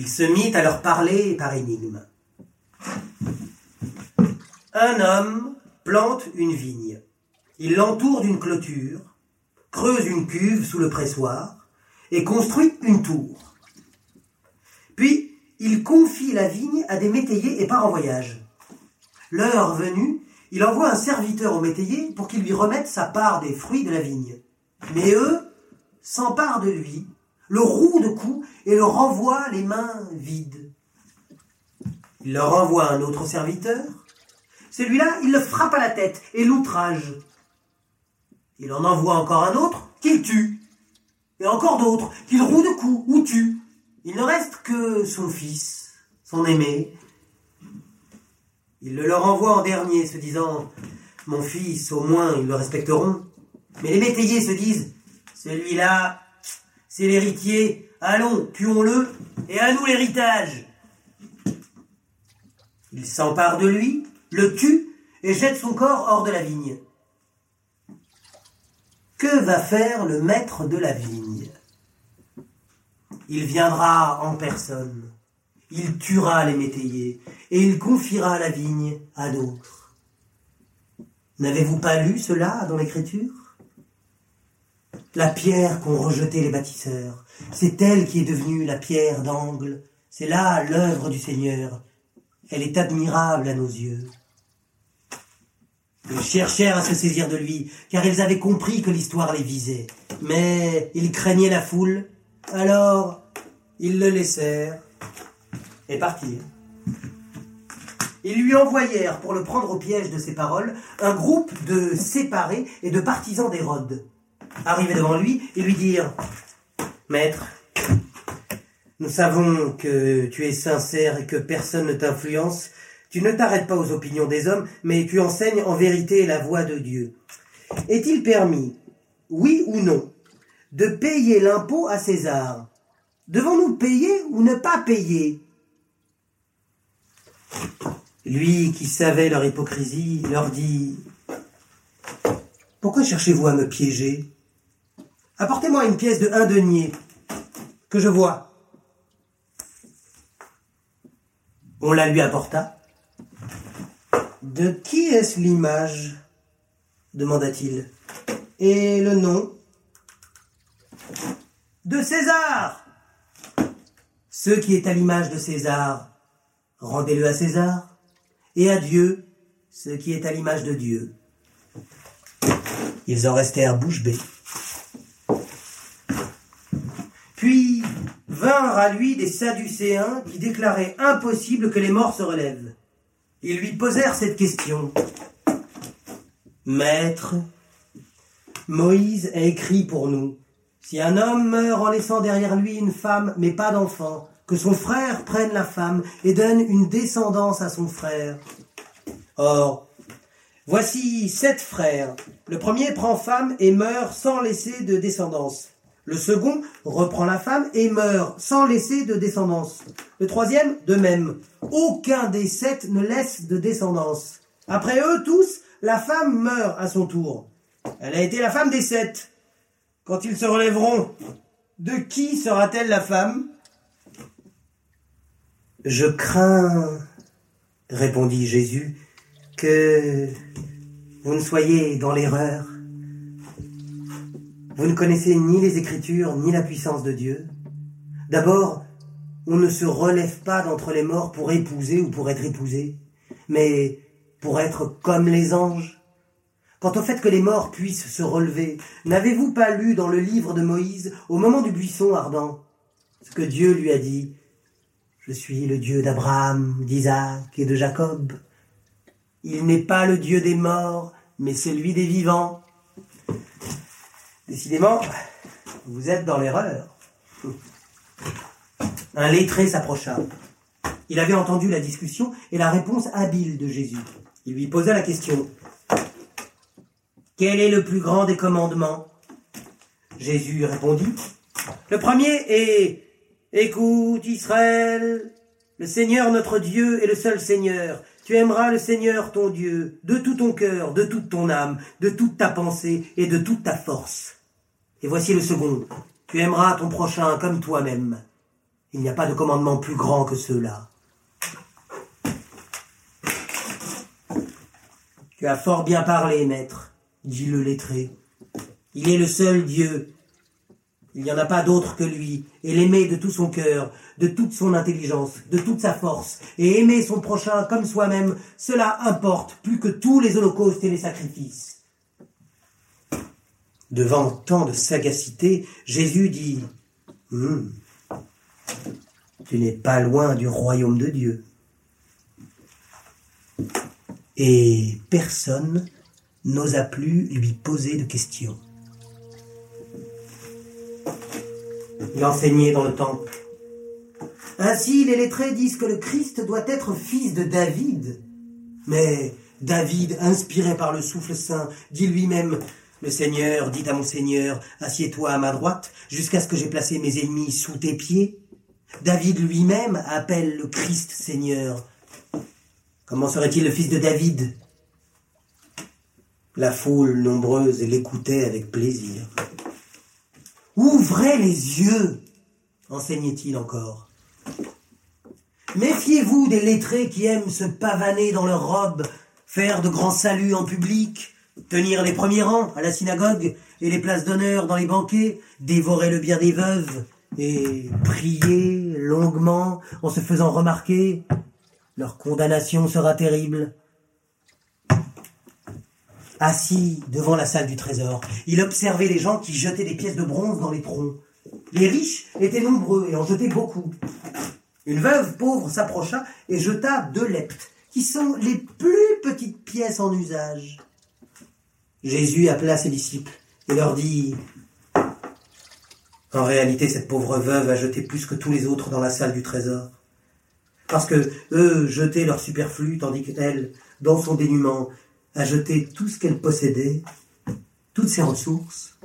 Il se mit à leur parler par énigme. Un homme plante une vigne. Il l'entoure d'une clôture, creuse une cuve sous le pressoir et construit une tour. Puis, il confie la vigne à des métayers et part en voyage. L'heure venue, il envoie un serviteur aux métayers pour qu'il lui remette sa part des fruits de la vigne. Mais eux s'emparent de lui, le rouent de coups et le renvoient les mains vides. Il leur envoie un autre serviteur. Celui-là, il le frappe à la tête et l'outrage. Il en envoie encore un autre qu'il tue. Et encore d'autres qu'il roue de coups ou tue. Il ne reste que son fils, son aimé. Il le leur envoie en dernier, se disant Mon fils, au moins, ils le respecteront. Mais les métayers se disent Celui-là, c'est l'héritier, allons, tuons-le, et à nous l'héritage. Il s'empare de lui, le tue, et jette son corps hors de la vigne. Que va faire le maître de la vigne? Il viendra en personne, il tuera les métayers, et il confiera la vigne à d'autres. N'avez-vous pas lu cela dans l'Écriture? La pierre qu'ont rejetée les bâtisseurs, c'est elle qui est devenue la pierre d'angle, c'est là l'œuvre du Seigneur, elle est admirable à nos yeux. Ils cherchèrent à se saisir de lui, car ils avaient compris que l'histoire les visait. Mais ils craignaient la foule, alors ils le laissèrent et partirent. Ils lui envoyèrent, pour le prendre au piège de ses paroles, un groupe de séparés et de partisans d'Hérode. Arrivés devant lui, ils lui dirent Maître, nous savons que tu es sincère et que personne ne t'influence. Tu ne t'arrêtes pas aux opinions des hommes, mais tu enseignes en vérité la voix de Dieu. Est-il permis, oui ou non, de payer l'impôt à César? Devons-nous payer ou ne pas payer? Lui qui savait leur hypocrisie leur dit Pourquoi cherchez-vous à me piéger? Apportez-moi une pièce de un denier, que je vois. On la lui apporta. De qui est-ce l'image demanda-t-il. Et le nom De César Ce qui est à l'image de César, rendez-le à César, et à Dieu ce qui est à l'image de Dieu. Ils en restèrent bouche bée. Puis à lui des Sadducéens qui déclaraient impossible que les morts se relèvent. Ils lui posèrent cette question. Maître, Moïse a écrit pour nous, si un homme meurt en laissant derrière lui une femme mais pas d'enfant, que son frère prenne la femme et donne une descendance à son frère. Or, voici sept frères. Le premier prend femme et meurt sans laisser de descendance. Le second reprend la femme et meurt sans laisser de descendance. Le troisième, de même. Aucun des sept ne laisse de descendance. Après eux tous, la femme meurt à son tour. Elle a été la femme des sept. Quand ils se relèveront, de qui sera-t-elle la femme? Je crains, répondit Jésus, que vous ne soyez dans l'erreur. Vous ne connaissez ni les Écritures, ni la puissance de Dieu. D'abord, on ne se relève pas d'entre les morts pour épouser ou pour être épousé, mais pour être comme les anges. Quant au fait que les morts puissent se relever, n'avez-vous pas lu dans le livre de Moïse, au moment du buisson ardent, ce que Dieu lui a dit Je suis le Dieu d'Abraham, d'Isaac et de Jacob. Il n'est pas le Dieu des morts, mais celui des vivants. Décidément, vous êtes dans l'erreur. Un lettré s'approcha. Il avait entendu la discussion et la réponse habile de Jésus. Il lui posa la question. Quel est le plus grand des commandements? Jésus répondit. Le premier est Écoute Israël, le Seigneur notre Dieu est le seul Seigneur. Tu aimeras le Seigneur ton Dieu de tout ton cœur, de toute ton âme, de toute ta pensée et de toute ta force. Et voici le second. Tu aimeras ton prochain comme toi-même. Il n'y a pas de commandement plus grand que ceux-là. Tu as fort bien parlé, maître, dit le lettré. Il est le seul Dieu. Il n'y en a pas d'autre que lui, et l'aimer de tout son cœur, de toute son intelligence, de toute sa force, et aimer son prochain comme soi-même, cela importe plus que tous les holocaustes et les sacrifices. Devant tant de sagacité, Jésus dit, hum, tu n'es pas loin du royaume de Dieu. Et personne n'osa plus lui poser de questions. Il enseignait dans le temple. Ainsi, les lettrés disent que le Christ doit être fils de David. Mais David, inspiré par le souffle saint, dit lui-même, Le Seigneur dit à mon Seigneur, Assieds-toi à ma droite, jusqu'à ce que j'ai placé mes ennemis sous tes pieds. David lui-même appelle le Christ Seigneur. Comment serait-il le fils de David? La foule nombreuse l'écoutait avec plaisir. Ouvrez les yeux, enseignait-il encore. Méfiez-vous des lettrés qui aiment se pavaner dans leurs robes, faire de grands saluts en public, tenir les premiers rangs à la synagogue et les places d'honneur dans les banquets, dévorer le bien des veuves et prier longuement en se faisant remarquer. Leur condamnation sera terrible. Assis devant la salle du trésor, il observait les gens qui jetaient des pièces de bronze dans les troncs. Les riches étaient nombreux et en jetaient beaucoup. Une veuve pauvre s'approcha et jeta deux leptes, qui sont les plus petites pièces en usage. Jésus appela ses disciples et leur dit En réalité, cette pauvre veuve a jeté plus que tous les autres dans la salle du trésor. Parce que eux jetaient leur superflu, tandis qu'elle, dans son dénuement, a jeté tout ce qu'elle possédait, toutes ses ressources,